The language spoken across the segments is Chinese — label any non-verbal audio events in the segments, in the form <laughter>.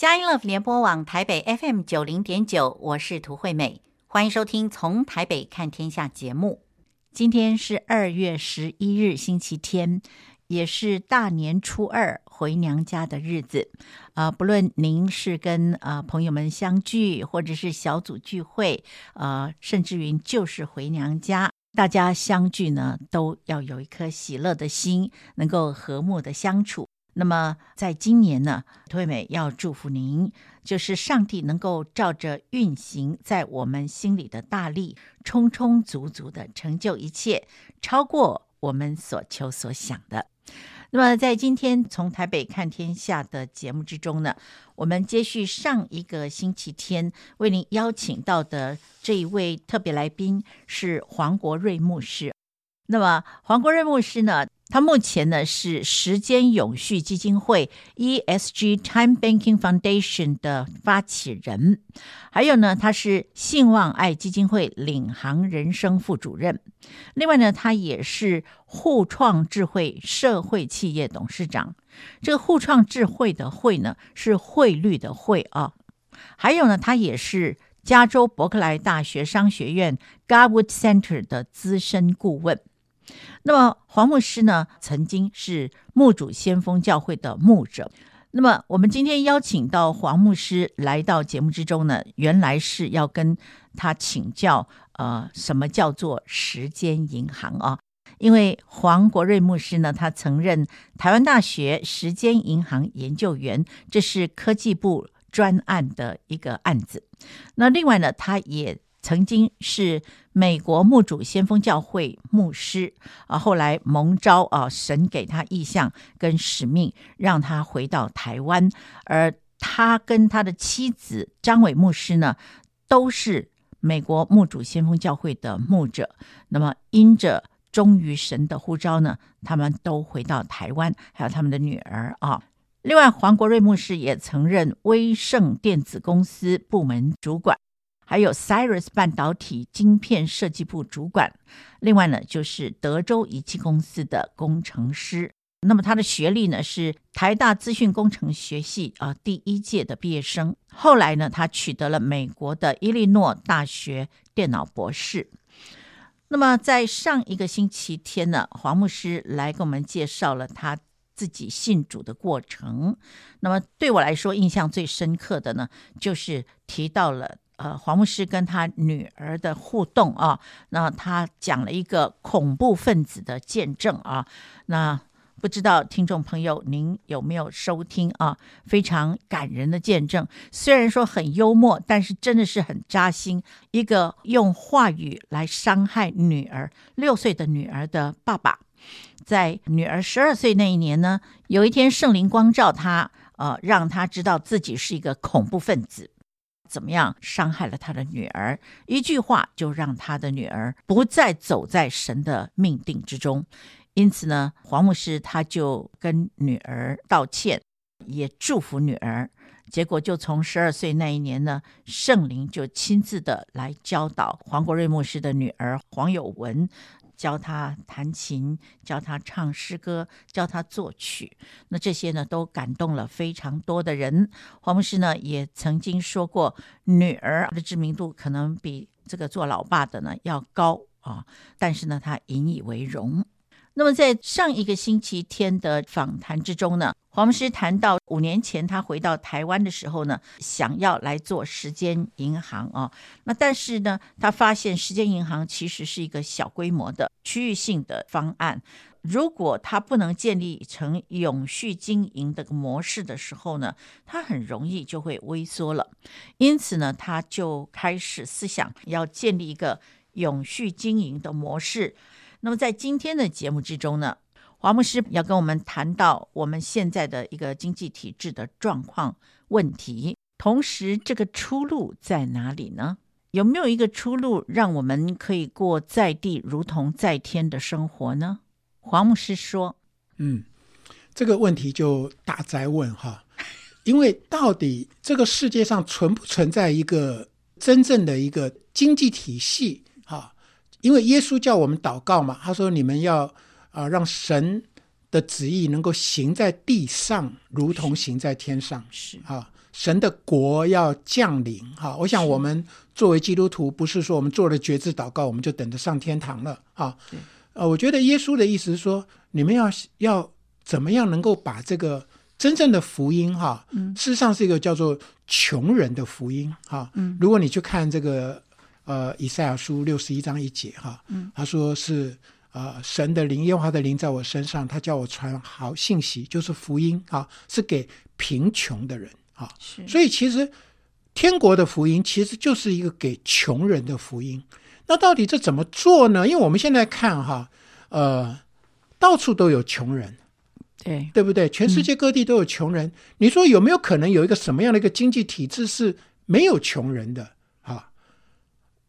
佳音 Love 联播网台北 FM 九零点九，我是涂惠美，欢迎收听《从台北看天下》节目。今天是二月十一日，星期天，也是大年初二回娘家的日子。啊、不论您是跟啊、朋友们相聚，或者是小组聚会，啊、呃，甚至于就是回娘家，大家相聚呢，都要有一颗喜乐的心，能够和睦的相处。那么，在今年呢，惠美要祝福您，就是上帝能够照着运行在我们心里的大力，充充足足的成就一切，超过我们所求所想的。那么，在今天从台北看天下的节目之中呢，我们接续上一个星期天为您邀请到的这一位特别来宾是黄国瑞牧师。那么，黄国瑞牧师呢，他目前呢是时间永续基金会 （ESG Time Banking Foundation） 的发起人，还有呢，他是信望爱基金会领航人生副主任。另外呢，他也是互创智慧社会企业董事长。这个互创智慧的“慧”呢，是汇率的“汇”啊。还有呢，他也是加州伯克莱大学商学院 Garwood Center 的资深顾问。那么黄牧师呢，曾经是牧主先锋教会的牧者。那么我们今天邀请到黄牧师来到节目之中呢，原来是要跟他请教，呃，什么叫做时间银行啊？因为黄国瑞牧师呢，他曾任台湾大学时间银行研究员，这是科技部专案的一个案子。那另外呢，他也。曾经是美国牧主先锋教会牧师啊，后来蒙召啊，神给他意向跟使命，让他回到台湾。而他跟他的妻子张伟牧师呢，都是美国牧主先锋教会的牧者。那么因着忠于神的呼召呢，他们都回到台湾，还有他们的女儿啊。另外，黄国瑞牧师也曾任威盛电子公司部门主管。还有 Cyrus 半导体晶片设计部主管，另外呢，就是德州仪器公司的工程师。那么他的学历呢，是台大资讯工程学系啊第一届的毕业生。后来呢，他取得了美国的伊利诺大学电脑博士。那么在上一个星期天呢，黄牧师来给我们介绍了他自己信主的过程。那么对我来说，印象最深刻的呢，就是提到了。呃，黄牧师跟他女儿的互动啊，那他讲了一个恐怖分子的见证啊，那不知道听众朋友您有没有收听啊？非常感人的见证，虽然说很幽默，但是真的是很扎心。一个用话语来伤害女儿六岁的女儿的爸爸，在女儿十二岁那一年呢，有一天圣灵光照他，呃，让他知道自己是一个恐怖分子。怎么样伤害了他的女儿？一句话就让他的女儿不再走在神的命定之中。因此呢，黄牧师他就跟女儿道歉，也祝福女儿。结果就从十二岁那一年呢，圣灵就亲自的来教导黄国瑞牧师的女儿黄友文。教他弹琴，教他唱诗歌，教他作曲。那这些呢，都感动了非常多的人。黄牧师呢，也曾经说过，女儿的知名度可能比这个做老爸的呢要高啊，但是呢，他引以为荣。那么在上一个星期天的访谈之中呢，黄牧师谈到五年前他回到台湾的时候呢，想要来做时间银行啊，那但是呢，他发现时间银行其实是一个小规模的区域性的方案，如果他不能建立成永续经营的模式的时候呢，他很容易就会萎缩了。因此呢，他就开始思想要建立一个永续经营的模式。那么在今天的节目之中呢，黄牧师要跟我们谈到我们现在的一个经济体制的状况问题，同时这个出路在哪里呢？有没有一个出路让我们可以过在地如同在天的生活呢？黄牧师说：“嗯，这个问题就大哉问哈，因为到底这个世界上存不存在一个真正的一个经济体系？”因为耶稣叫我们祷告嘛，他说：“你们要啊、呃，让神的旨意能够行在地上，如同行在天上。”是啊，神的国要降临哈。我想我们作为基督徒，不是说我们做了绝志祷告，我们就等着上天堂了啊。呃，我觉得耶稣的意思是说，你们要要怎么样能够把这个真正的福音哈，事实上是一个叫做穷人的福音哈。如果你去看这个呃以赛亚书六十一章一节哈，他说是。啊、呃，神的灵，耶和华的灵在我身上，他叫我传好信息，就是福音啊，是给贫穷的人啊。是，所以其实天国的福音其实就是一个给穷人的福音。那到底这怎么做呢？因为我们现在看哈，呃，到处都有穷人，对，对不对？全世界各地都有穷人。嗯、你说有没有可能有一个什么样的一个经济体制是没有穷人的？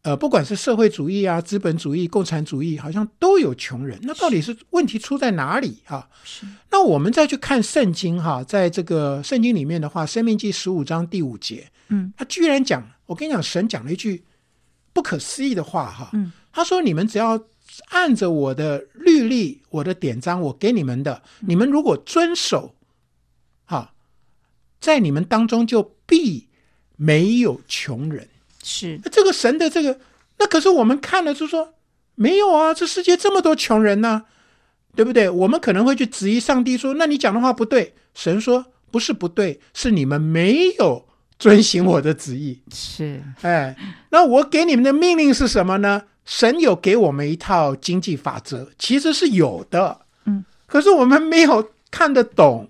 呃，不管是社会主义啊、资本主义、共产主义，好像都有穷人。那到底是问题出在哪里啊？是。那我们再去看圣经哈，在这个圣经里面的话，《生命记》十五章第五节，嗯，他居然讲，我跟你讲，神讲了一句不可思议的话哈，嗯，他说：“你们只要按着我的律例、我的典章，我给你们的，你们如果遵守，哈，在你们当中就必没有穷人。”是这个神的这个，那可是我们看了就说没有啊，这世界这么多穷人呢、啊，对不对？我们可能会去质疑上帝说，那你讲的话不对。神说不是不对，是你们没有遵行我的旨意。是，哎，那我给你们的命令是什么呢？神有给我们一套经济法则，其实是有的，嗯，可是我们没有看得懂。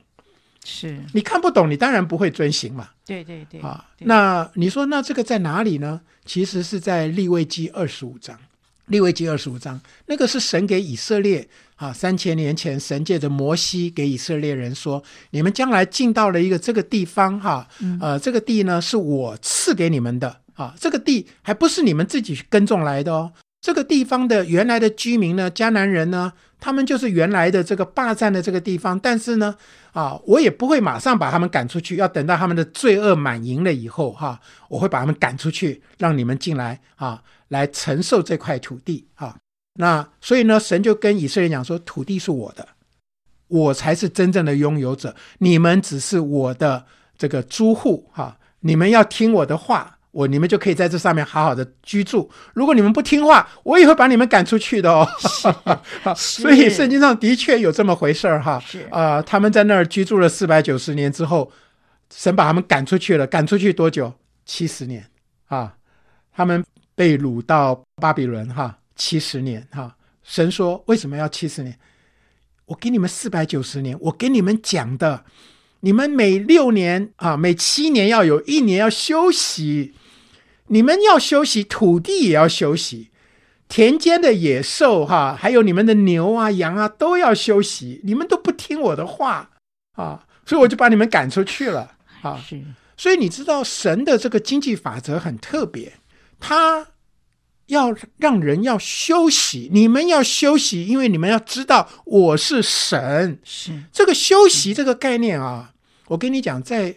是你看不懂，你当然不会遵行嘛。对对对。啊，那你说那这个在哪里呢？其实是在利未记二十五章。利未记二十五章，那个是神给以色列啊，三千年前神借着摩西给以色列人说：你们将来进到了一个这个地方哈，呃，这个地呢是我赐给你们的啊，这个地还不是你们自己去耕种来的哦。这个地方的原来的居民呢，迦南人呢，他们就是原来的这个霸占的这个地方，但是呢，啊，我也不会马上把他们赶出去，要等到他们的罪恶满盈了以后，哈、我会把他们赶出去，让你们进来啊，来承受这块土地，啊，那所以呢，神就跟以色列讲说，土地是我的，我才是真正的拥有者，你们只是我的这个租户，哈、你们要听我的话。我你们就可以在这上面好好的居住。如果你们不听话，我也会把你们赶出去的哦。<laughs> 所以圣经上的确有这么回事儿哈。是啊、呃，他们在那儿居住了四百九十年之后，神把他们赶出去了。赶出去多久？七十年啊。他们被掳到巴比伦哈，七十年哈。神说为什么要七十年？我给你们四百九十年，我给你们讲的，你们每六年啊，每七年要有一年要休息。你们要休息，土地也要休息，田间的野兽哈，还有你们的牛啊、羊啊，都要休息。你们都不听我的话啊，所以我就把你们赶出去了啊。是，所以你知道神的这个经济法则很特别，他要让人要休息，你们要休息，因为你们要知道我是神。是这个休息这个概念啊，我跟你讲，在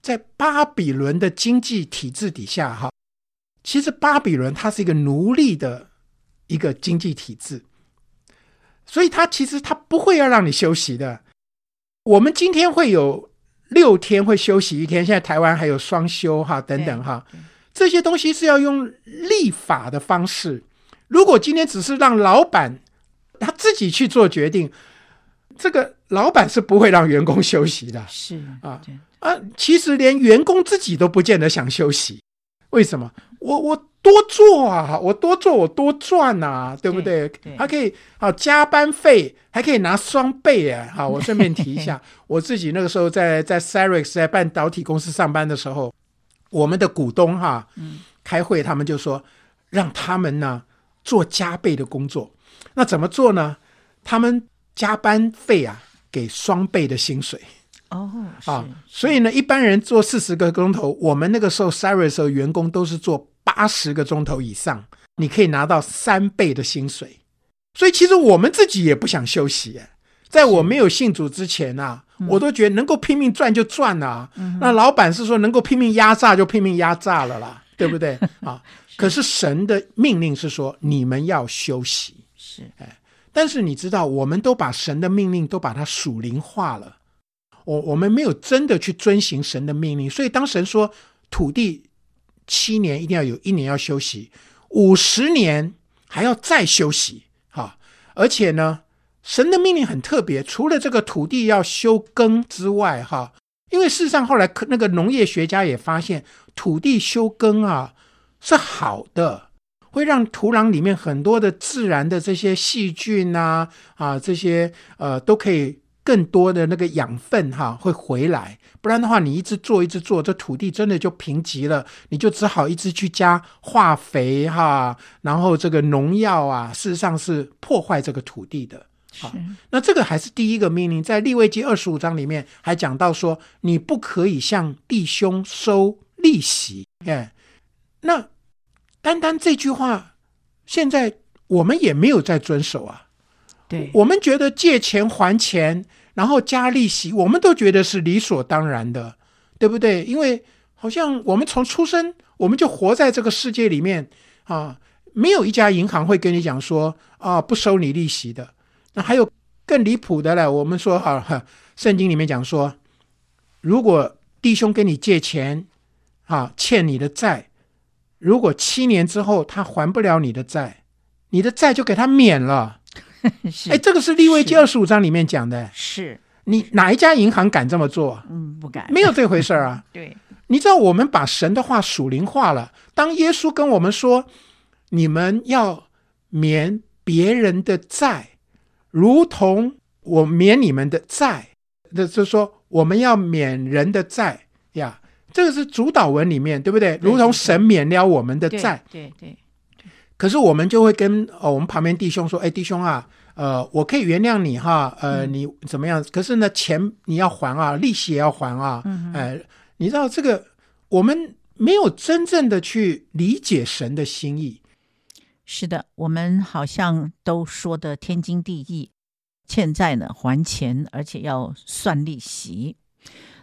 在巴比伦的经济体制底下哈。其实巴比伦它是一个奴隶的一个经济体制，所以它其实它不会要让你休息的。我们今天会有六天会休息一天，现在台湾还有双休哈等等哈，这些东西是要用立法的方式。如果今天只是让老板他自己去做决定，这个老板是不会让员工休息的。是啊啊，其实连员工自己都不见得想休息。为什么？我我多做啊，我多做我多赚啊，对不对？对对还可以啊，加班费还可以拿双倍哎！好，我顺便提一下，<laughs> 我自己那个时候在在 Cyrix 在半导体公司上班的时候，我们的股东哈，嗯，开会他们就说让他们呢做加倍的工作，那怎么做呢？他们加班费啊给双倍的薪水。哦，啊，所以呢，一般人做四十个钟头，我们那个时候 Cyrus 的时候，员工都是做八十个钟头以上，你可以拿到三倍的薪水。所以其实我们自己也不想休息，在我没有信主之前啊，我都觉得能够拼命赚就赚啊。那老板是说能够拼命压榨就拼命压榨了啦，<laughs> 对不对？啊，<laughs> 可是神的命令是说你们要休息，是哎，但是你知道，我们都把神的命令都把它属灵化了。我我们没有真的去遵行神的命令，所以当神说土地七年一定要有一年要休息，五十年还要再休息，哈，而且呢，神的命令很特别，除了这个土地要休耕之外，哈，因为事实上后来那个农业学家也发现，土地休耕啊是好的，会让土壤里面很多的自然的这些细菌啊啊这些呃都可以。更多的那个养分哈会回来，不然的话，你一直做一直做，这土地真的就贫瘠了，你就只好一直去加化肥哈，然后这个农药啊，事实上是破坏这个土地的。好，那这个还是第一个命令，在利未记二十五章里面还讲到说，你不可以向弟兄收利息。哎，那单单这句话，现在我们也没有在遵守啊。对，我们觉得借钱还钱。然后加利息，我们都觉得是理所当然的，对不对？因为好像我们从出生，我们就活在这个世界里面啊，没有一家银行会跟你讲说啊，不收你利息的。那还有更离谱的了，我们说啊，圣经里面讲说，如果弟兄跟你借钱啊，欠你的债，如果七年之后他还不了你的债，你的债就给他免了。<laughs> 是，哎，这个是立位记二十五章里面讲的。是你哪一家银行敢这么做？嗯，不敢，没有这回事儿啊。<laughs> 对，你知道我们把神的话属灵化了。当耶稣跟我们说，你们要免别人的债，如同我免你们的债，那就是说我们要免人的债呀。这个是主导文里面，对不对？如同神免了我们的债。对对，对。可是我们就会跟哦，我们旁边弟兄说：“哎，弟兄啊，呃，我可以原谅你哈，呃，你怎么样？可是呢，钱你要还啊，利息也要还啊。嗯哼，呃，你知道这个，我们没有真正的去理解神的心意。是的，我们好像都说的天经地义，欠债呢还钱，而且要算利息。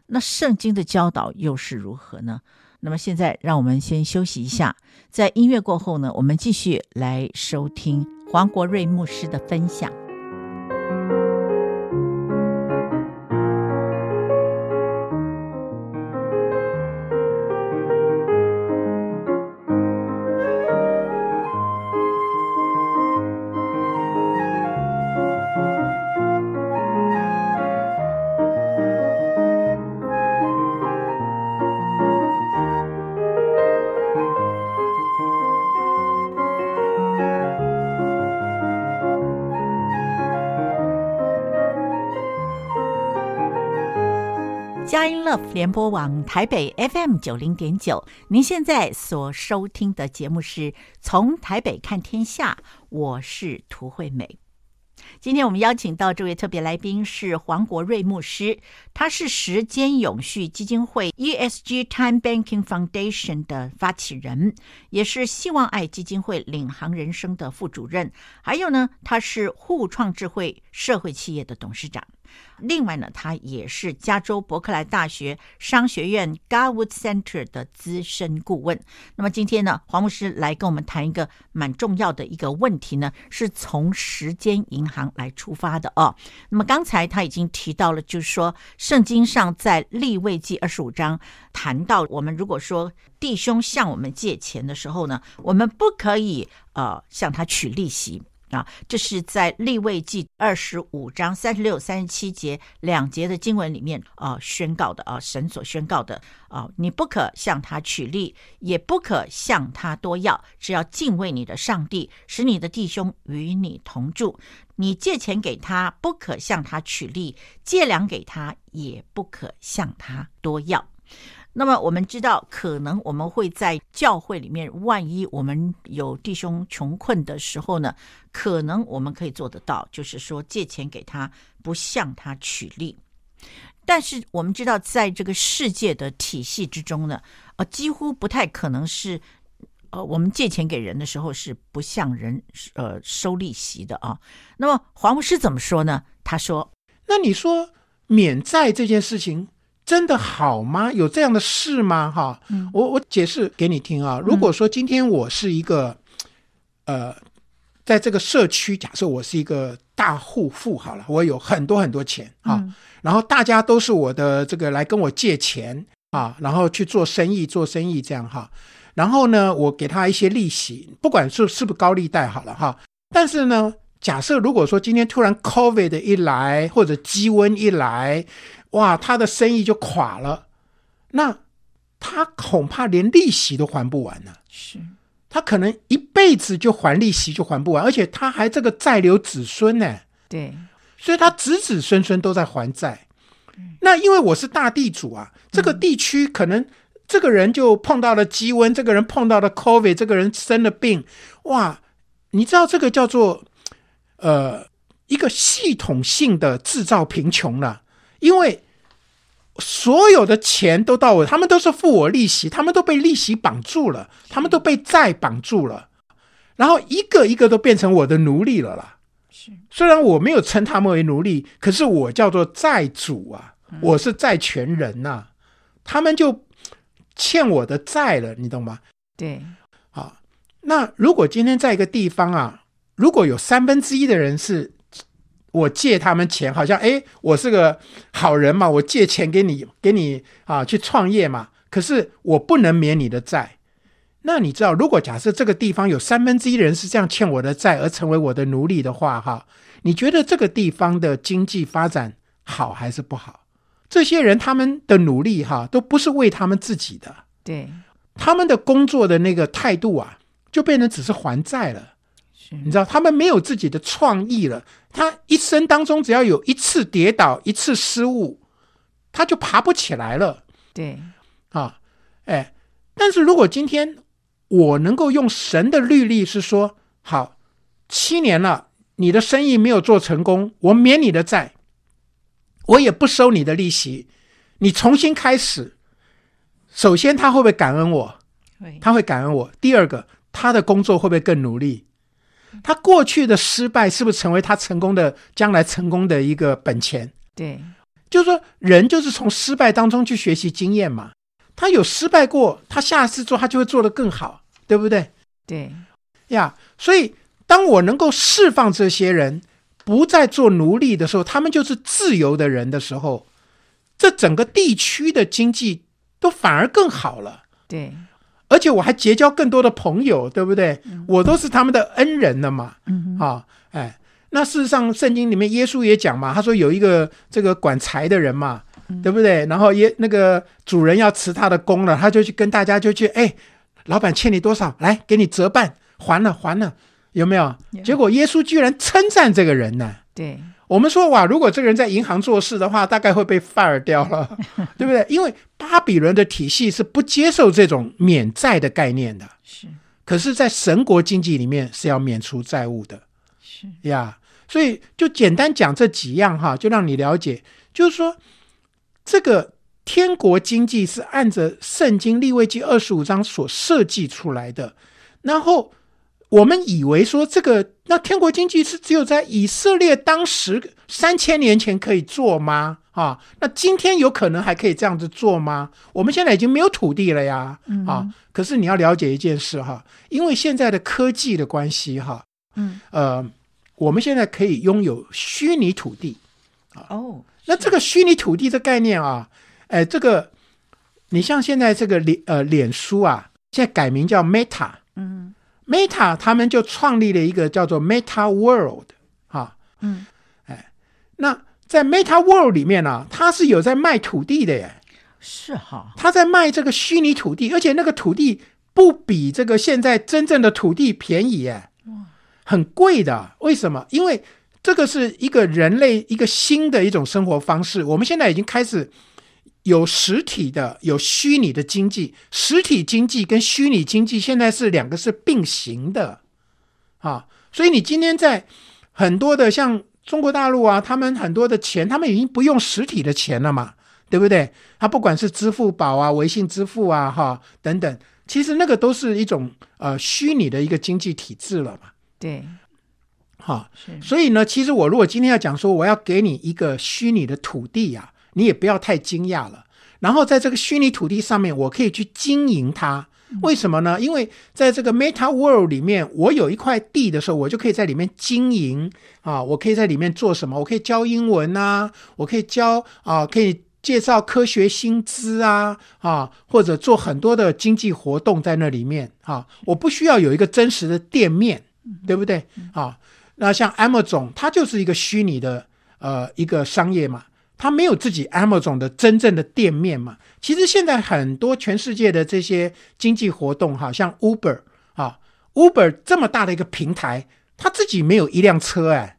那圣经的教导又是如何呢？”那么现在，让我们先休息一下，在音乐过后呢，我们继续来收听黄国瑞牧师的分享。联播网台北 FM 九零点九，您现在所收听的节目是从台北看天下，我是涂惠美。今天我们邀请到这位特别来宾是黄国瑞牧师，他是时间永续基金会 ESG Time Banking Foundation 的发起人，也是希望爱基金会领航人生的副主任，还有呢，他是互创智慧社会企业的董事长。另外呢，他也是加州伯克莱大学商学院 Garwood Center 的资深顾问。那么今天呢，黄牧师来跟我们谈一个蛮重要的一个问题呢，是从时间银行来出发的哦。那么刚才他已经提到了，就是说圣经上在利未记二十五章谈到，我们如果说弟兄向我们借钱的时候呢，我们不可以呃向他取利息。啊，这是在利未记二十五章三十六、三十七节两节的经文里面啊宣告的啊，神所宣告的啊，你不可向他取利，也不可向他多要，只要敬畏你的上帝，使你的弟兄与你同住。你借钱给他，不可向他取利；借粮给他，也不可向他多要。那么我们知道，可能我们会在教会里面，万一我们有弟兄穷困的时候呢，可能我们可以做得到，就是说借钱给他，不向他取利。但是我们知道，在这个世界的体系之中呢，呃，几乎不太可能是，呃，我们借钱给人的时候是不向人呃收利息的啊。那么黄牧师怎么说呢？他说：“那你说免债这件事情。”真的好吗？有这样的事吗？哈、嗯，我我解释给你听啊。如果说今天我是一个，呃，在这个社区，假设我是一个大户户好了，我有很多很多钱啊，嗯、然后大家都是我的这个来跟我借钱啊，然后去做生意做生意这样哈，然后呢，我给他一些利息，不管是是不是高利贷好了哈，但是呢，假设如果说今天突然 COVID 一来或者鸡瘟一来，哇，他的生意就垮了，那他恐怕连利息都还不完呢。是。他可能一辈子就还利息就还不完，而且他还这个债留子孙呢。对，所以他子子孙孙都在还债。那因为我是大地主啊，这个地区可能这个人就碰到了鸡瘟，这个人碰到了 COVID，这个人生了病，哇，你知道这个叫做呃一个系统性的制造贫穷了，因为。所有的钱都到我，他们都是付我利息，他们都被利息绑住了，他们都被债绑住了，然后一个一个都变成我的奴隶了啦。是，虽然我没有称他们为奴隶，可是我叫做债主啊，我是债权人呐、啊，他们就欠我的债了，你懂吗？对，啊，那如果今天在一个地方啊，如果有三分之一的人是。我借他们钱，好像哎，我是个好人嘛，我借钱给你，给你啊去创业嘛。可是我不能免你的债。那你知道，如果假设这个地方有三分之一的人是这样欠我的债而成为我的奴隶的话，哈，你觉得这个地方的经济发展好还是不好？这些人他们的努力哈，都不是为他们自己的，对，他们的工作的那个态度啊，就变成只是还债了。你知道他们没有自己的创意了。他一生当中只要有一次跌倒、一次失误，他就爬不起来了。对，啊，哎，但是如果今天我能够用神的律例是说，好，七年了，你的生意没有做成功，我免你的债，我也不收你的利息，你重新开始。首先，他会不会感恩我？会，他会感恩我。第二个，他的工作会不会更努力？他过去的失败是不是成为他成功的将来成功的一个本钱？对，就是说人就是从失败当中去学习经验嘛。他有失败过，他下次做他就会做得更好，对不对？对呀，所以当我能够释放这些人不再做奴隶的时候，他们就是自由的人的时候，这整个地区的经济都反而更好了。对。而且我还结交更多的朋友，对不对？我都是他们的恩人了嘛。嗯，啊，哎，那事实上，圣经里面耶稣也讲嘛，他说有一个这个管财的人嘛，对不对？然后耶那个主人要辞他的工了，他就去跟大家就去，哎，老板欠你多少？来给你折半，还了还了，有没有？结果耶稣居然称赞这个人呢。对。我们说哇，如果这个人在银行做事的话，大概会被 fire 掉了，<laughs> 对不对？因为巴比伦的体系是不接受这种免债的概念的。是，可是，在神国经济里面是要免除债务的。是呀，所以就简单讲这几样哈，就让你了解，就是说这个天国经济是按着圣经利未记二十五章所设计出来的，然后。我们以为说这个那天国经济是只有在以色列当时三千年前可以做吗？啊，那今天有可能还可以这样子做吗？我们现在已经没有土地了呀，啊，可是你要了解一件事哈，因为现在的科技的关系哈，嗯，呃，我们现在可以拥有虚拟土地，啊，哦，那这个虚拟土地的概念啊，哎，这个你像现在这个脸呃脸书啊，现在改名叫 Meta，嗯。Meta 他们就创立了一个叫做 Meta World，哈，嗯，哎，那在 Meta World 里面呢、啊，他是有在卖土地的耶，是哈，他在卖这个虚拟土地，而且那个土地不比这个现在真正的土地便宜耶，哇，很贵的。为什么？因为这个是一个人类一个新的一种生活方式，我们现在已经开始。有实体的，有虚拟的经济。实体经济跟虚拟经济现在是两个是并行的，啊，所以你今天在很多的像中国大陆啊，他们很多的钱，他们已经不用实体的钱了嘛，对不对？他不管是支付宝啊、微信支付啊、哈等等，其实那个都是一种呃虚拟的一个经济体制了嘛。对，好，所以呢，其实我如果今天要讲说，我要给你一个虚拟的土地呀、啊。你也不要太惊讶了。然后在这个虚拟土地上面，我可以去经营它，为什么呢？因为在这个 Meta World 里面，我有一块地的时候，我就可以在里面经营啊，我可以在里面做什么？我可以教英文啊，我可以教啊，可以介绍科学薪资啊啊，或者做很多的经济活动在那里面啊。我不需要有一个真实的店面，对不对？啊，那像 Amazon，它就是一个虚拟的呃一个商业嘛。他没有自己 Amazon 的真正的店面嘛？其实现在很多全世界的这些经济活动，哈，像 Uber 啊，Uber 这么大的一个平台，它自己没有一辆车哎，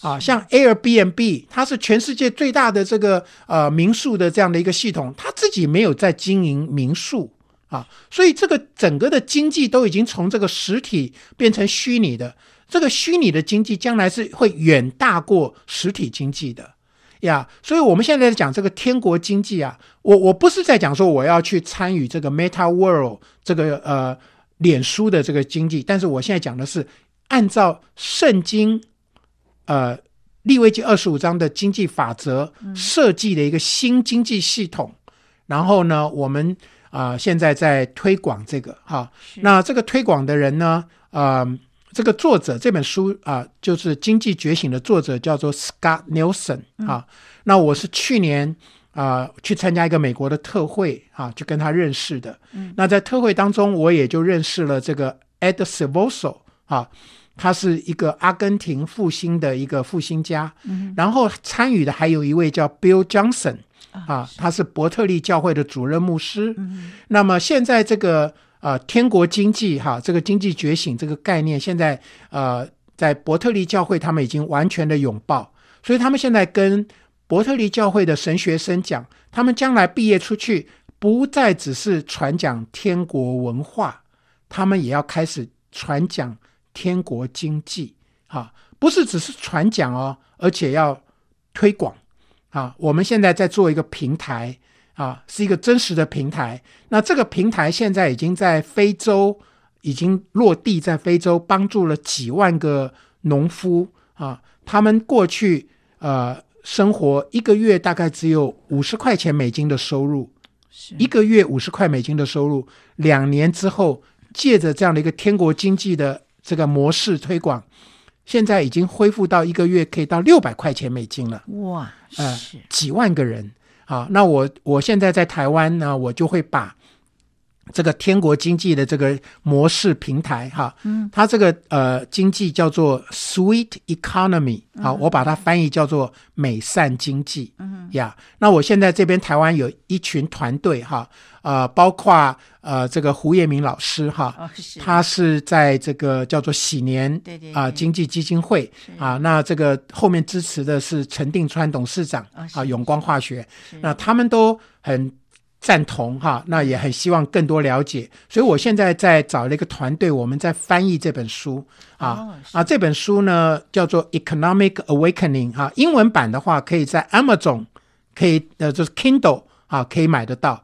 啊，像 Airbnb，它是全世界最大的这个呃民宿的这样的一个系统，它自己没有在经营民宿啊，所以这个整个的经济都已经从这个实体变成虚拟的，这个虚拟的经济将来是会远大过实体经济的。呀，yeah, 所以我们现在在讲这个天国经济啊，我我不是在讲说我要去参与这个 Meta World 这个呃脸书的这个经济，但是我现在讲的是按照圣经呃利未记二十五章的经济法则设计的一个新经济系统，嗯、然后呢，我们啊、呃、现在在推广这个哈，是那这个推广的人呢，呃。这个作者这本书啊、呃，就是《经济觉醒》的作者叫做 Scott Nelson 啊。嗯、那我是去年啊、呃、去参加一个美国的特会啊，就跟他认识的。嗯、那在特会当中，我也就认识了这个 Ed Silvoso 啊，他是一个阿根廷复兴的一个复兴家。嗯、然后参与的还有一位叫 Bill Johnson 啊，是他是伯特利教会的主任牧师。嗯、那么现在这个。啊、天国经济哈，这个经济觉醒这个概念，现在呃，在伯特利教会他们已经完全的拥抱，所以他们现在跟伯特利教会的神学生讲，他们将来毕业出去，不再只是传讲天国文化，他们也要开始传讲天国经济，哈，不是只是传讲哦，而且要推广，啊，我们现在在做一个平台。啊，是一个真实的平台。那这个平台现在已经在非洲已经落地，在非洲帮助了几万个农夫啊。他们过去呃生活一个月大概只有五十块钱美金的收入，一个月五十块美金的收入。两年之后，借着这样的一个天国经济的这个模式推广，现在已经恢复到一个月可以到六百块钱美金了。哇，呃，几万个人。好，那我我现在在台湾呢，我就会把这个天国经济的这个模式平台，哈，嗯，它这个呃经济叫做 Sweet Economy，好，我把它翻译叫做美善经济，嗯呀，那我现在这边台湾有一群团队，哈，呃，包括呃这个胡彦明老师，哈，哦、是。他是在这个叫做喜年对对啊经济基金会啊，那这个后面支持的是陈定川董事长、哦、啊，永光化学，那他们都很赞同哈，那也很希望更多了解，所以我现在在找了一个团队，我们在翻译这本书啊、哦、啊，这本书呢叫做 Economic Awakening 哈，英文版的话可以在 Amazon 可以呃就是 Kindle。啊，可以买得到。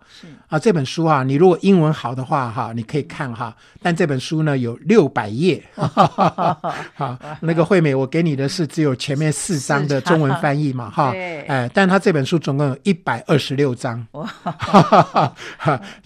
是啊，这本书啊，你如果英文好的话，哈，你可以看哈。但这本书呢，有六百页。<laughs> 好，那个惠美，我给你的是只有前面四章的中文翻译嘛，哈。对。哎，但他这本书总共有一百二十六章。<laughs> 哇。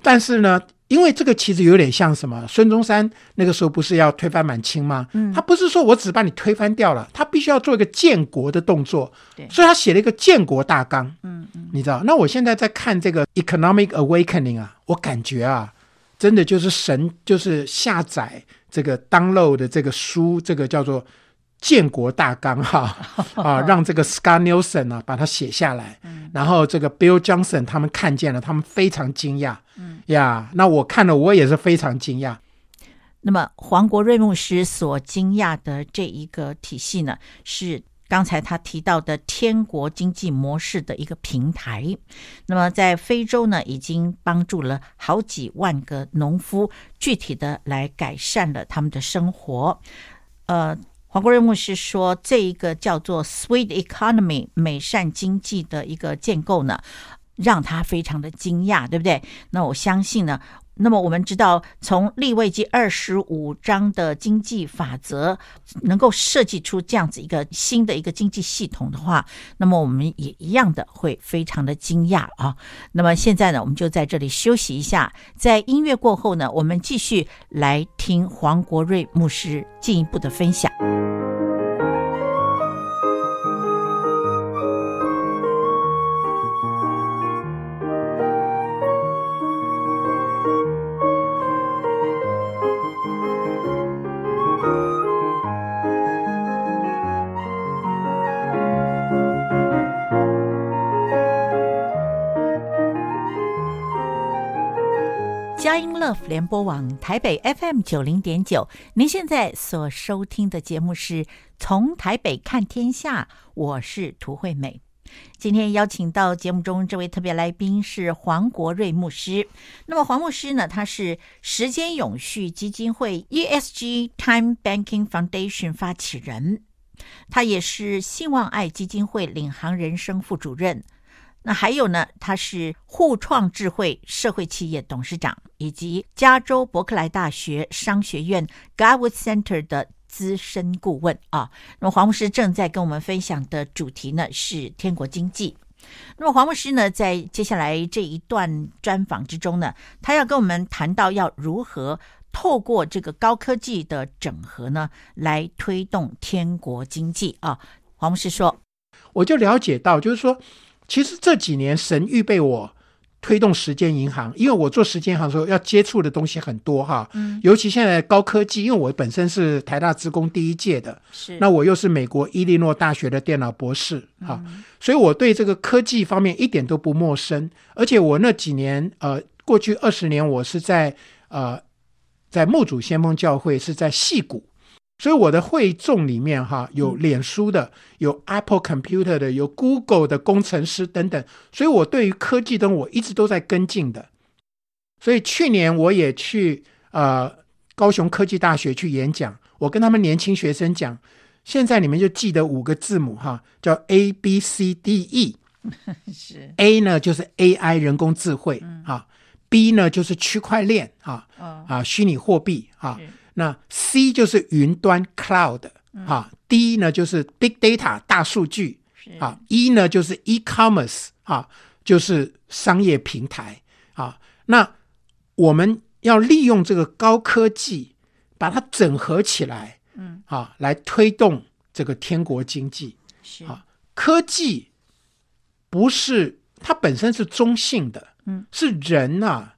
但是呢。因为这个其实有点像什么？孙中山那个时候不是要推翻满清吗？嗯，他不是说我只把你推翻掉了，他必须要做一个建国的动作。对，所以他写了一个建国大纲。嗯嗯，你知道？那我现在在看这个 Economic Awakening 啊，我感觉啊，真的就是神就是下载这个 download 的这个书，这个叫做。建国大纲哈 <laughs> 啊，让这个 Scott Nelson 呢、啊、把它写下来，嗯、然后这个 Bill Johnson 他们看见了，他们非常惊讶，嗯呀，那我看了我也是非常惊讶。那么黄国瑞牧师所惊讶的这一个体系呢，是刚才他提到的天国经济模式的一个平台。那么在非洲呢，已经帮助了好几万个农夫，具体的来改善了他们的生活，呃。黄国瑞牧师说：“这一个叫做 ‘Sweet Economy’ 美善经济的一个建构呢，让他非常的惊讶，对不对？那我相信呢，那么我们知道，从利未记二十五章的经济法则能够设计出这样子一个新的一个经济系统的话，那么我们也一样的会非常的惊讶啊。那么现在呢，我们就在这里休息一下，在音乐过后呢，我们继续来听黄国瑞牧师进一步的分享。联播网台北 FM 九零点九，您现在所收听的节目是《从台北看天下》，我是涂惠美。今天邀请到节目中这位特别来宾是黄国瑞牧师。那么黄牧师呢，他是时间永续基金会 ESG Time Banking Foundation 发起人，他也是信望爱基金会领航人生副主任。那还有呢，他是互创智慧社会企业董事长，以及加州伯克莱大学商学院 Garwood Center 的资深顾问啊。那么黄牧师正在跟我们分享的主题呢是天国经济。那么黄牧师呢，在接下来这一段专访之中呢，他要跟我们谈到要如何透过这个高科技的整合呢，来推动天国经济啊。黄牧师说，我就了解到，就是说。其实这几年，神预备我推动时间银行，因为我做时间银行的时候要接触的东西很多哈，嗯，尤其现在高科技，因为我本身是台大职工第一届的，是，那我又是美国伊利诺大学的电脑博士哈，嗯，所以我对这个科技方面一点都不陌生，而且我那几年呃，过去二十年我是在呃，在牧主先锋教会是在戏谷。所以我的会众里面哈，有脸书的，有 Apple Computer 的，有 Google 的工程师等等。所以我对于科技灯我一直都在跟进的。所以去年我也去呃高雄科技大学去演讲，我跟他们年轻学生讲，现在你们就记得五个字母哈，叫 A B C D E。<laughs> 是 A 呢就是 AI 人工智慧啊，B 呢就是区块链啊啊虚拟货币啊。那 C 就是云端 Cloud 啊、嗯、，D 呢就是 Big Data 大数据啊，E 呢就是 E-commerce 啊，就是商业平台啊。那我们要利用这个高科技，把它整合起来，嗯啊，来推动这个天国经济。是啊，科技不是它本身是中性的，嗯，是人啊，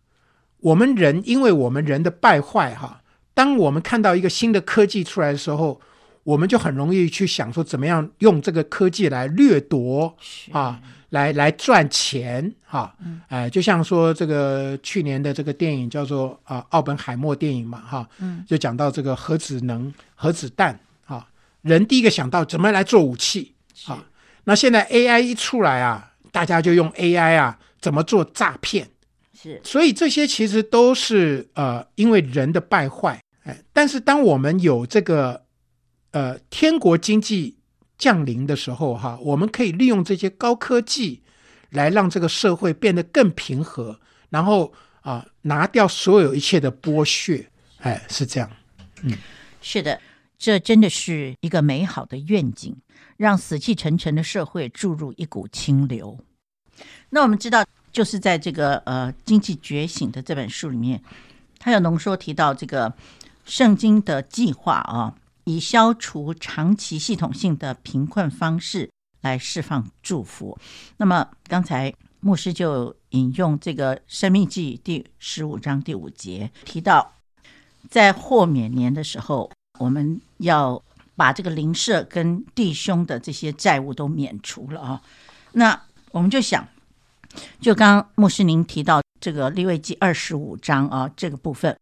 我们人因为我们人的败坏哈、啊。当我们看到一个新的科技出来的时候，我们就很容易去想说，怎么样用这个科技来掠夺啊，来来赚钱哈。哎、就像说这个去年的这个电影叫做啊《奥本海默》电影嘛哈，就讲到这个核子能、核子弹啊，人第一个想到怎么来做武器啊。那现在 AI 一出来啊，大家就用 AI 啊，怎么做诈骗？是，所以这些其实都是呃，因为人的败坏。但是当我们有这个呃天国经济降临的时候，哈，我们可以利用这些高科技来让这个社会变得更平和，然后啊拿掉所有一切的剥削，哎，是这样，嗯，是的，这真的是一个美好的愿景，让死气沉沉的社会注入一股清流。那我们知道，就是在这个呃经济觉醒的这本书里面，他有浓缩提到这个。圣经的计划啊，以消除长期系统性的贫困方式来释放祝福。那么刚才牧师就引用这个《生命记》第十五章第五节提到，在豁免年的时候，我们要把这个邻舍跟弟兄的这些债务都免除了啊。那我们就想，就刚刚牧师您提到这个利未记二十五章啊，这个部分。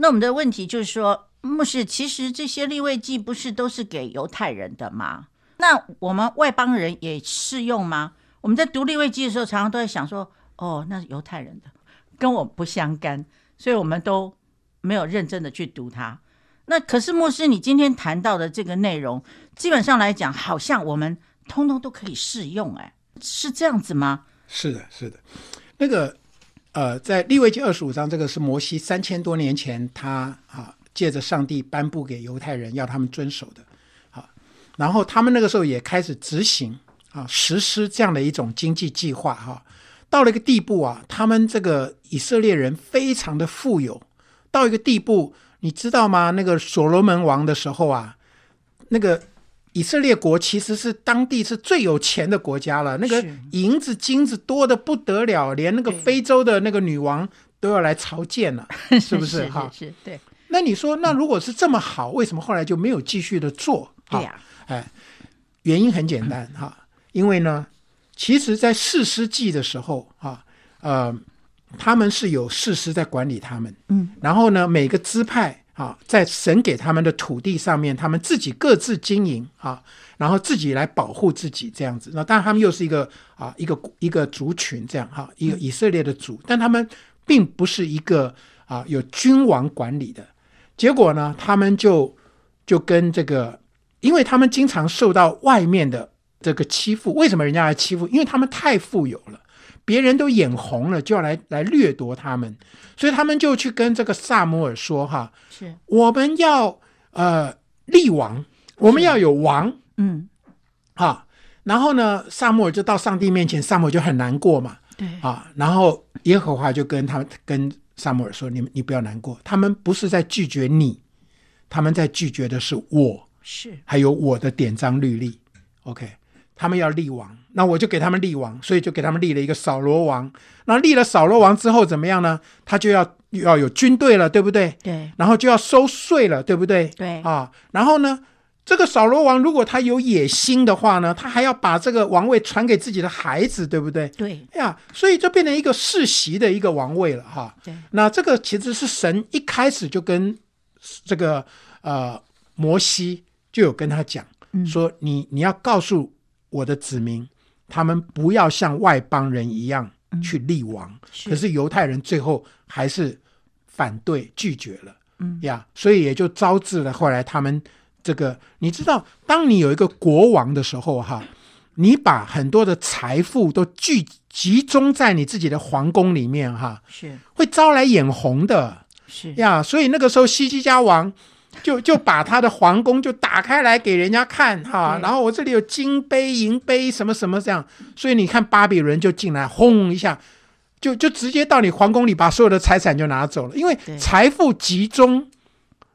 那我们的问题就是说，牧师，其实这些利未记不是都是给犹太人的吗？那我们外邦人也适用吗？我们在读利未记的时候，常常都在想说，哦，那是犹太人的，跟我不相干，所以我们都没有认真的去读它。那可是牧师，你今天谈到的这个内容，基本上来讲，好像我们通通都可以适用，哎，是这样子吗？是的，是的，那个。呃，在利未记二十五章，这个是摩西三千多年前他啊借着上帝颁布给犹太人要他们遵守的，好，然后他们那个时候也开始执行啊实施这样的一种经济计划哈，到了一个地步啊，他们这个以色列人非常的富有，到一个地步，你知道吗？那个所罗门王的时候啊，那个。以色列国其实是当地是最有钱的国家了，那个银子金子多的不得了，连那个非洲的那个女王都要来朝见了，是不是？<laughs> 哈，是，对。那你说，那如果是这么好，为什么后来就没有继续的做？对呀，哎，原因很简单哈，因为呢，其实，在四世纪的时候啊，呃，他们是有士师在管理他们，嗯，然后呢，每个支派。啊，在神给他们的土地上面，他们自己各自经营啊，然后自己来保护自己这样子。那当然，他们又是一个啊，一个一个族群这样哈，一个以色列的族，但他们并不是一个啊有君王管理的。结果呢，他们就就跟这个，因为他们经常受到外面的这个欺负。为什么人家来欺负？因为他们太富有了。别人都眼红了，就要来来掠夺他们，所以他们就去跟这个萨摩尔说：“哈，是我们要呃立王，我们要有王，嗯，哈。然后呢，萨摩尔就到上帝面前，萨摩尔就很难过嘛，对啊。然后耶和华就跟他们跟萨摩尔说：‘你们你不要难过，他们不是在拒绝你，他们在拒绝的是我，是还有我的典章律例。’OK。”他们要立王，那我就给他们立王，所以就给他们立了一个扫罗王。那立了扫罗王之后怎么样呢？他就要要有军队了，对不对？对。然后就要收税了，对不对？对。啊，然后呢，这个扫罗王如果他有野心的话呢，他还要把这个王位传给自己的孩子，对不对？对。哎呀，所以就变成一个世袭的一个王位了，哈。对。那这个其实是神一开始就跟这个呃摩西就有跟他讲，嗯、说你你要告诉。我的子民，他们不要像外邦人一样去立王。嗯、是，可是犹太人最后还是反对拒绝了。嗯呀，所以也就招致了后来他们这个。你知道，当你有一个国王的时候，哈，你把很多的财富都聚集中在你自己的皇宫里面，哈，是会招来眼红的。是呀，所以那个时候西西家王。就就把他的皇宫就打开来给人家看哈，然后我这里有金杯银杯什么什么这样，所以你看巴比伦就进来轰一下，就就直接到你皇宫里把所有的财产就拿走了，因为财富集中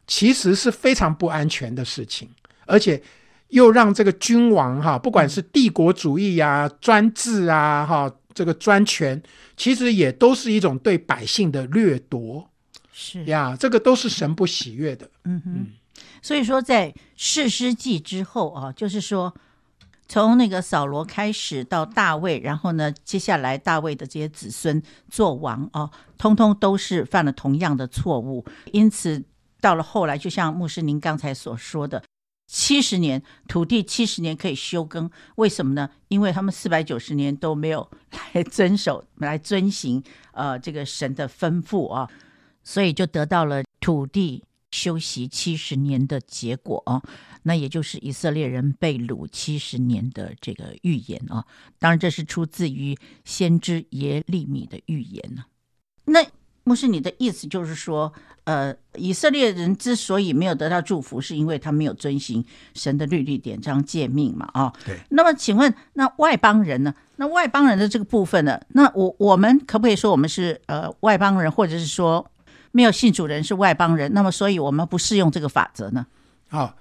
其实是非常不安全的事情，而且又让这个君王哈，不管是帝国主义呀、专制啊哈，这个专权，其实也都是一种对百姓的掠夺。是呀，这个都是神不喜悦的。嗯哼，所以说在士师记之后啊，就是说从那个扫罗开始到大卫，然后呢，接下来大卫的这些子孙做王啊，通通都是犯了同样的错误。因此到了后来，就像牧师您刚才所说的，七十年土地七十年可以休耕，为什么呢？因为他们四百九十年都没有来遵守、来遵行呃这个神的吩咐啊。所以就得到了土地休息七十年的结果啊，那也就是以色列人被掳七十年的这个预言啊。当然，这是出自于先知耶利米的预言呢。那牧师，你的意思就是说，呃，以色列人之所以没有得到祝福，是因为他没有遵循神的律例典章诫命嘛？啊，对。那么，请问那外邦人呢？那外邦人的这个部分呢？那我我们可不可以说我们是呃外邦人，或者是说？没有信主人是外邦人，那么所以我们不适用这个法则呢？好，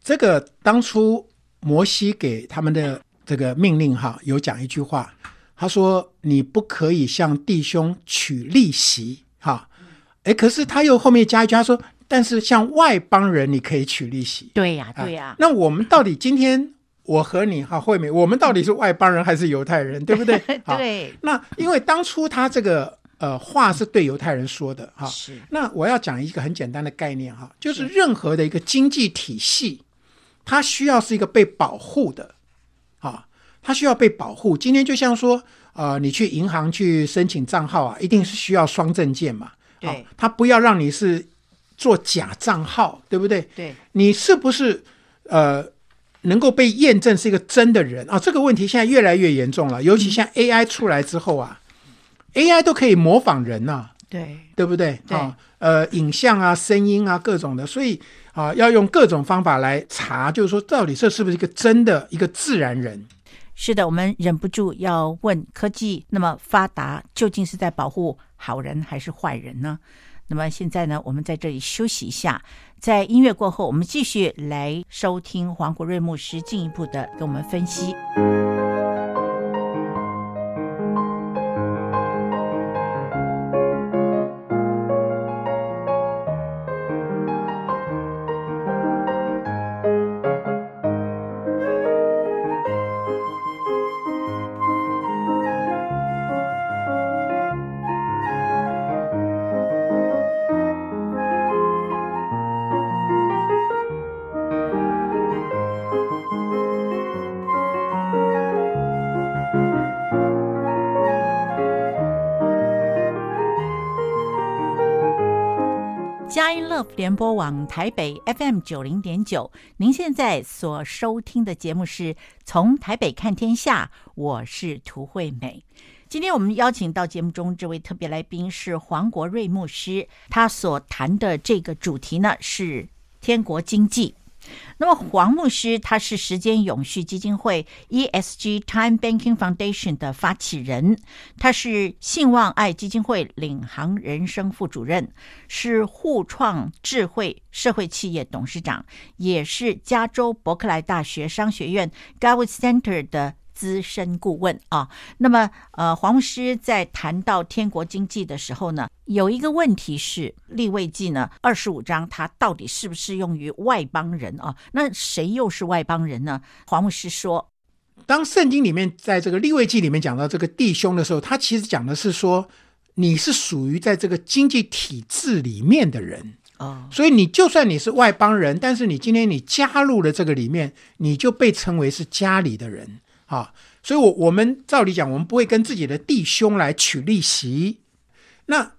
这个当初摩西给他们的这个命令哈，有讲一句话，他说：“你不可以向弟兄取利息。”哈，哎，可是他又后面加一句，他说：“但是向外邦人你可以取利息。”对呀，对呀。那我们到底今天我和你哈惠美，我们到底是外邦人还是犹太人，对不对？<laughs> 对。那因为当初他这个。呃，话是对犹太人说的哈。是。那我要讲一个很简单的概念哈，就是任何的一个经济体系，它需要是一个被保护的，啊，它需要被保护。今天就像说，呃，你去银行去申请账号啊，一定是需要双证件嘛。对。它不要让你是做假账号，对不对？对。你是不是呃能够被验证是一个真的人啊？这个问题现在越来越严重了，尤其像 AI 出来之后啊。AI 都可以模仿人呐、啊，对对不对？对啊，呃，影像啊、声音啊各种的，所以啊，要用各种方法来查，就是说到底这是不是一个真的一个自然人？是的，我们忍不住要问：科技那么发达，究竟是在保护好人还是坏人呢？那么现在呢，我们在这里休息一下，在音乐过后，我们继续来收听黄国瑞牧师进一步的给我们分析。联播网台北 FM 九零点九，您现在所收听的节目是从台北看天下，我是涂惠美。今天我们邀请到节目中这位特别来宾是黄国瑞牧师，他所谈的这个主题呢是天国经济。那么黄牧师他是时间永续基金会 ESG Time Banking Foundation 的发起人，他是信望爱基金会领航人生副主任，是互创智慧社会企业董事长，也是加州伯克莱大学商学院 Gawit Center 的。资深顾问啊，那么呃，黄牧师在谈到天国经济的时候呢，有一个问题是立位记呢二十五章，它到底适不适用于外邦人啊？那谁又是外邦人呢？黄牧师说，当圣经里面在这个立位记里面讲到这个弟兄的时候，他其实讲的是说你是属于在这个经济体制里面的人啊，所以你就算你是外邦人，但是你今天你加入了这个里面，你就被称为是家里的人。啊，所以我，我们照理讲，我们不会跟自己的弟兄来取利息。那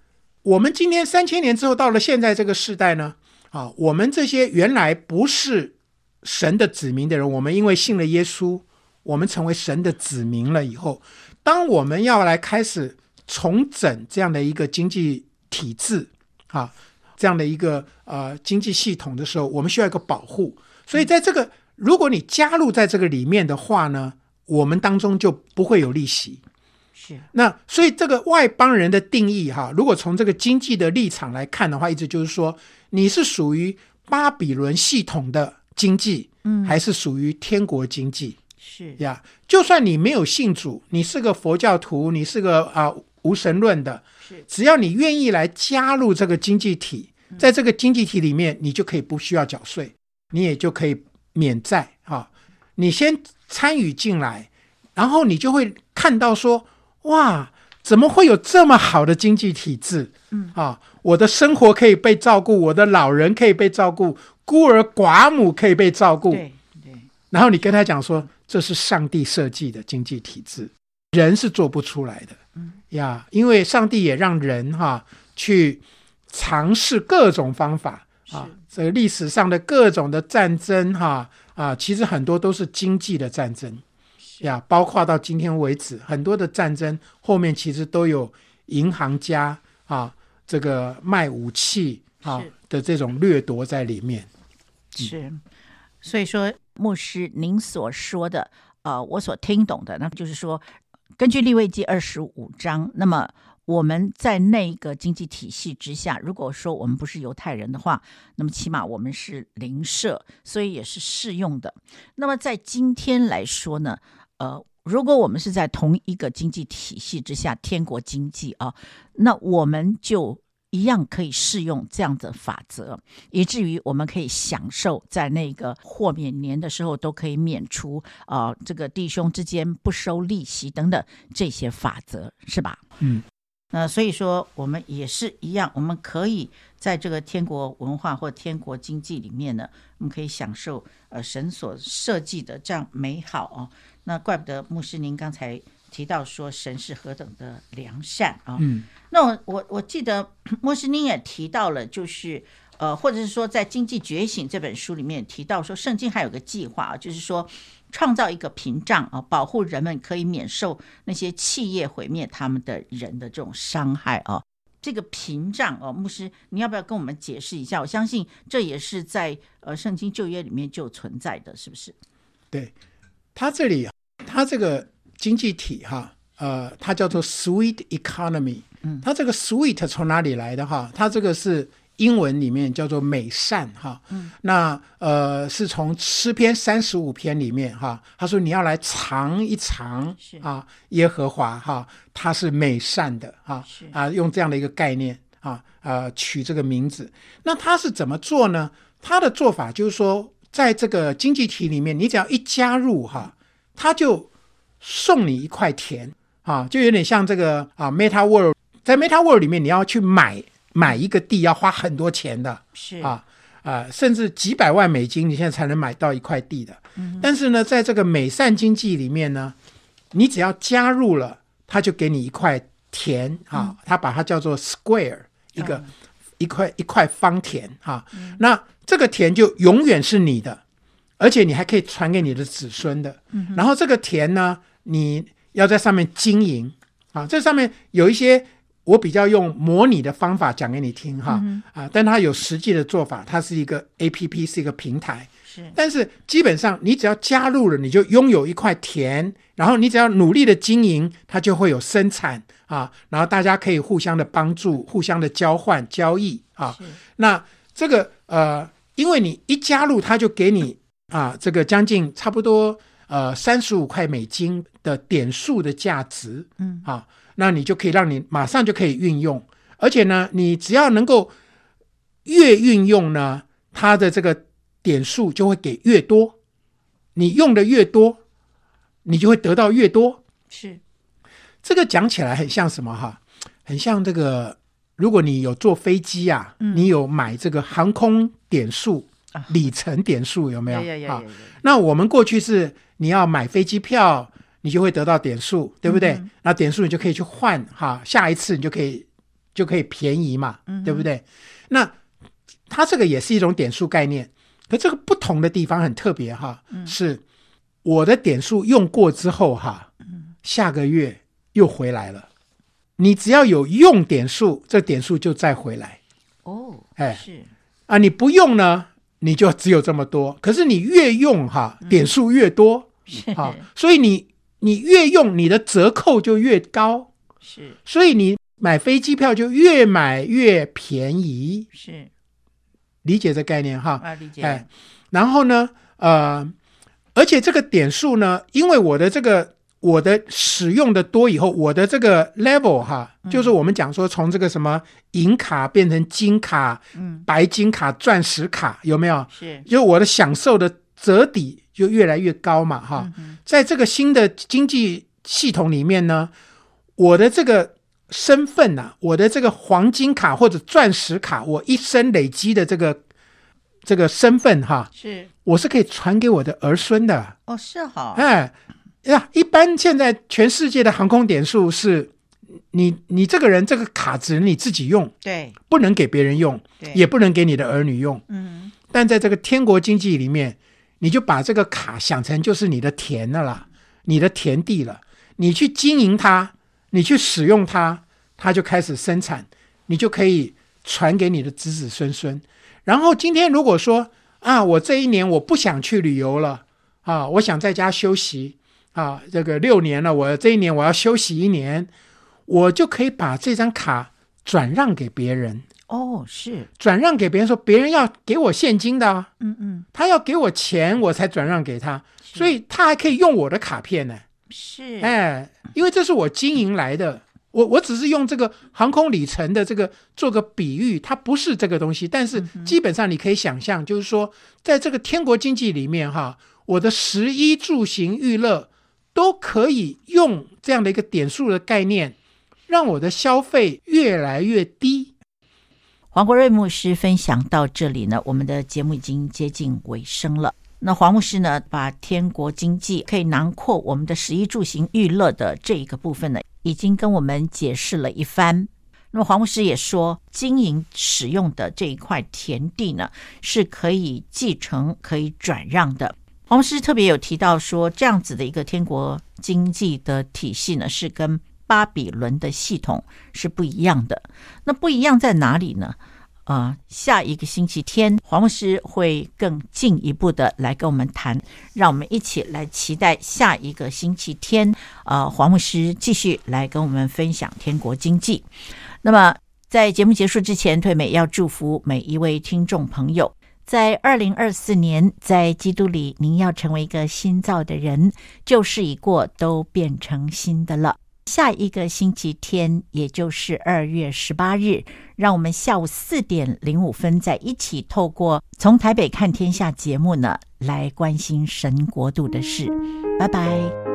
我们今天三千年之后到了现在这个时代呢？啊，我们这些原来不是神的子民的人，我们因为信了耶稣，我们成为神的子民了以后，当我们要来开始重整这样的一个经济体制啊，这样的一个呃经济系统的时候，我们需要一个保护。所以，在这个如果你加入在这个里面的话呢？我们当中就不会有利息，是。那所以这个外邦人的定义哈，如果从这个经济的立场来看的话，意思就是说你是属于巴比伦系统的经济，嗯，还是属于天国经济？是。呀，就算你没有信主，你是个佛教徒，你是个啊、呃、无神论的，是。只要你愿意来加入这个经济体，在这个经济体里面，你就可以不需要缴税，你也就可以免债哈，你先。参与进来，然后你就会看到说：“哇，怎么会有这么好的经济体制？嗯啊，我的生活可以被照顾，我的老人可以被照顾，孤儿寡母可以被照顾。对对。然后你跟他讲说，这是上帝设计的经济体制，人是做不出来的。嗯呀，因为上帝也让人哈、啊、去尝试各种方法啊，这个历史上的各种的战争哈。啊”啊，其实很多都是经济的战争，呀，包括到今天为止，很多的战争后面其实都有银行家啊，这个卖武器啊的这种掠夺在里面。是，所以说牧师您所说的，呃，我所听懂的，那就是说，根据利未记二十五章，那么。我们在那个经济体系之下，如果说我们不是犹太人的话，那么起码我们是邻舍，所以也是适用的。那么在今天来说呢，呃，如果我们是在同一个经济体系之下，天国经济啊，那我们就一样可以适用这样的法则，以至于我们可以享受在那个豁免年的时候都可以免除啊、这个弟兄之间不收利息等等这些法则，是吧？嗯。那所以说，我们也是一样，我们可以在这个天国文化或天国经济里面呢，我们可以享受呃神所设计的这样美好哦。那怪不得牧师您刚才提到说神是何等的良善啊。嗯。那我我我记得 <clears throat> 牧师您也提到了，就是呃，或者是说在《经济觉醒》这本书里面提到说，圣经还有个计划啊，就是说。创造一个屏障啊，保护人们可以免受那些企业毁灭他们的人的这种伤害啊。这个屏障哦，牧师，你要不要跟我们解释一下？我相信这也是在呃圣经旧约里面就存在的，是不是？对，它这里，它这个经济体哈，呃，它叫做 sweet economy。嗯，它这个 sweet 从哪里来的哈？它这个是。英文里面叫做美善哈，嗯、那呃是从诗篇三十五篇里面哈，他说你要来尝一尝啊，耶和华哈，他是美善的哈，啊用这样的一个概念啊呃取这个名字，那他是怎么做呢？他的做法就是说，在这个经济体里面，你只要一加入哈，他就送你一块田啊，就有点像这个啊 Meta World，在 Meta World 里面你要去买。买一个地要花很多钱的，是啊啊、呃，甚至几百万美金，你现在才能买到一块地的。嗯、但是呢，在这个美善经济里面呢，你只要加入了，他就给你一块田啊，他、嗯、把它叫做 square，一个、嗯、一块一块方田啊。嗯、那这个田就永远是你的，而且你还可以传给你的子孙的。嗯、然后这个田呢，你要在上面经营啊，这上面有一些。我比较用模拟的方法讲给你听哈，嗯、啊，但它有实际的做法，它是一个 APP，是一个平台。是，但是基本上你只要加入了，你就拥有一块田，然后你只要努力的经营，它就会有生产啊，然后大家可以互相的帮助，互相的交换交易啊。是那这个呃，因为你一加入，它就给你啊，这个将近差不多呃三十五块美金的点数的价值，嗯，啊。那你就可以让你马上就可以运用，而且呢，你只要能够越运用呢，它的这个点数就会给越多，你用的越多，你就会得到越多。是，这个讲起来很像什么哈？很像这个，如果你有坐飞机啊，嗯、你有买这个航空点数、里程点数有没有？啊，那我们过去是你要买飞机票。你就会得到点数，对不对？嗯、那点数你就可以去换哈，下一次你就可以就可以便宜嘛，嗯、对不对？那它这个也是一种点数概念，可这个不同的地方很特别哈，嗯、是我的点数用过之后哈，嗯、下个月又回来了。你只要有用点数，这点数就再回来。哦，哎，是啊，你不用呢，你就只有这么多。可是你越用哈，点数越多，嗯、好，所以你。你越用，你的折扣就越高，是，所以你买飞机票就越买越便宜，是，理解这概念哈？啊，理解。哎，然后呢，呃，而且这个点数呢，因为我的这个我的使用的多以后，我的这个 level 哈，嗯、就是我们讲说从这个什么银卡变成金卡、嗯、白金卡、钻石卡，有没有？是，就我的享受的折抵。就越来越高嘛，哈，在这个新的经济系统里面呢，我的这个身份呐、啊，我的这个黄金卡或者钻石卡，我一生累积的这个这个身份哈，是，我是可以传给我的儿孙的。哦，是哈，哎呀，一般现在全世界的航空点数是你你这个人这个卡只能你自己用，对，不能给别人用，对，也不能给你的儿女用，嗯，但在这个天国经济里面。你就把这个卡想成就是你的田了，你的田地了，你去经营它，你去使用它，它就开始生产，你就可以传给你的子子孙孙。然后今天如果说啊，我这一年我不想去旅游了啊，我想在家休息啊，这个六年了，我这一年我要休息一年，我就可以把这张卡转让给别人。哦，是。转让给别人，说别人要给我现金的，嗯嗯，他要给我钱，我才转让给他，所以他还可以用我的卡片呢。是，哎，因为这是我经营来的，我我只是用这个航空里程的这个做个比喻，它不是这个东西，但是基本上你可以想象，就是说，在这个天国经济里面，哈，我的食衣住行娱乐都可以用这样的一个点数的概念，让我的消费越来越低。黄国瑞牧师分享到这里呢，我们的节目已经接近尾声了。那黄牧师呢，把天国经济可以囊括我们的食衣住行娱乐的这一个部分呢，已经跟我们解释了一番。那么黄牧师也说，经营使用的这一块田地呢，是可以继承、可以转让的。黄牧师特别有提到说，这样子的一个天国经济的体系呢，是跟巴比伦的系统是不一样的。那不一样在哪里呢？啊、下一个星期天，黄牧师会更进一步的来跟我们谈，让我们一起来期待下一个星期天。呃，黄牧师继续来跟我们分享天国经济。那么，在节目结束之前，退美要祝福每一位听众朋友，在二零二四年，在基督里，您要成为一个新造的人，旧事已过，都变成新的了。下一个星期天，也就是二月十八日，让我们下午四点零五分再一起，透过从台北看天下节目呢，来关心神国度的事。拜拜。